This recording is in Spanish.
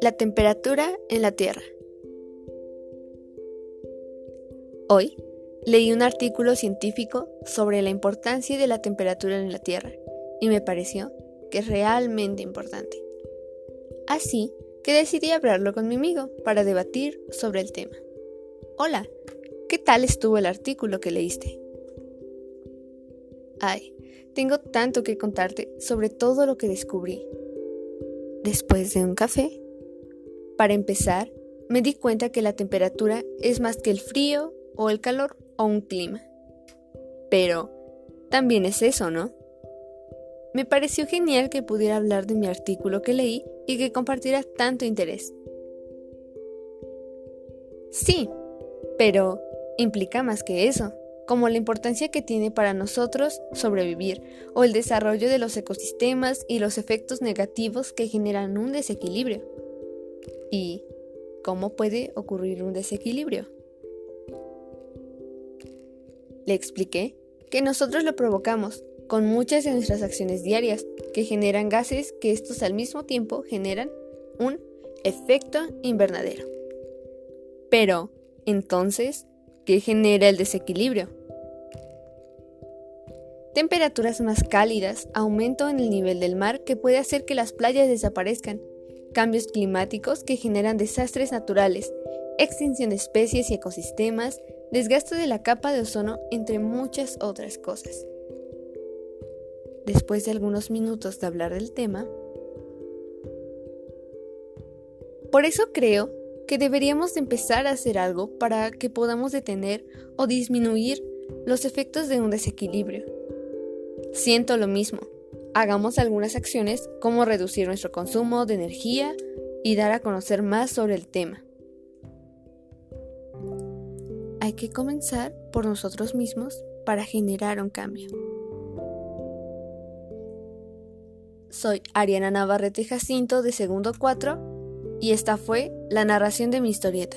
La temperatura en la Tierra. Hoy leí un artículo científico sobre la importancia de la temperatura en la Tierra y me pareció que es realmente importante. Así que decidí hablarlo con mi amigo para debatir sobre el tema. Hola, ¿qué tal estuvo el artículo que leíste? Ay, tengo tanto que contarte sobre todo lo que descubrí. Después de un café, para empezar, me di cuenta que la temperatura es más que el frío o el calor o un clima. Pero también es eso, ¿no? Me pareció genial que pudiera hablar de mi artículo que leí y que compartiera tanto interés. Sí, pero implica más que eso, como la importancia que tiene para nosotros sobrevivir o el desarrollo de los ecosistemas y los efectos negativos que generan un desequilibrio. ¿Y cómo puede ocurrir un desequilibrio? Le expliqué que nosotros lo provocamos con muchas de nuestras acciones diarias que generan gases que estos al mismo tiempo generan un efecto invernadero. Pero, entonces, ¿qué genera el desequilibrio? Temperaturas más cálidas, aumento en el nivel del mar que puede hacer que las playas desaparezcan, cambios climáticos que generan desastres naturales, extinción de especies y ecosistemas, desgaste de la capa de ozono, entre muchas otras cosas. Después de algunos minutos de hablar del tema, por eso creo que deberíamos empezar a hacer algo para que podamos detener o disminuir los efectos de un desequilibrio. Siento lo mismo. Hagamos algunas acciones como reducir nuestro consumo de energía y dar a conocer más sobre el tema. Hay que comenzar por nosotros mismos para generar un cambio. Soy Ariana Navarrete Jacinto de segundo 4 y esta fue la narración de mi historieta.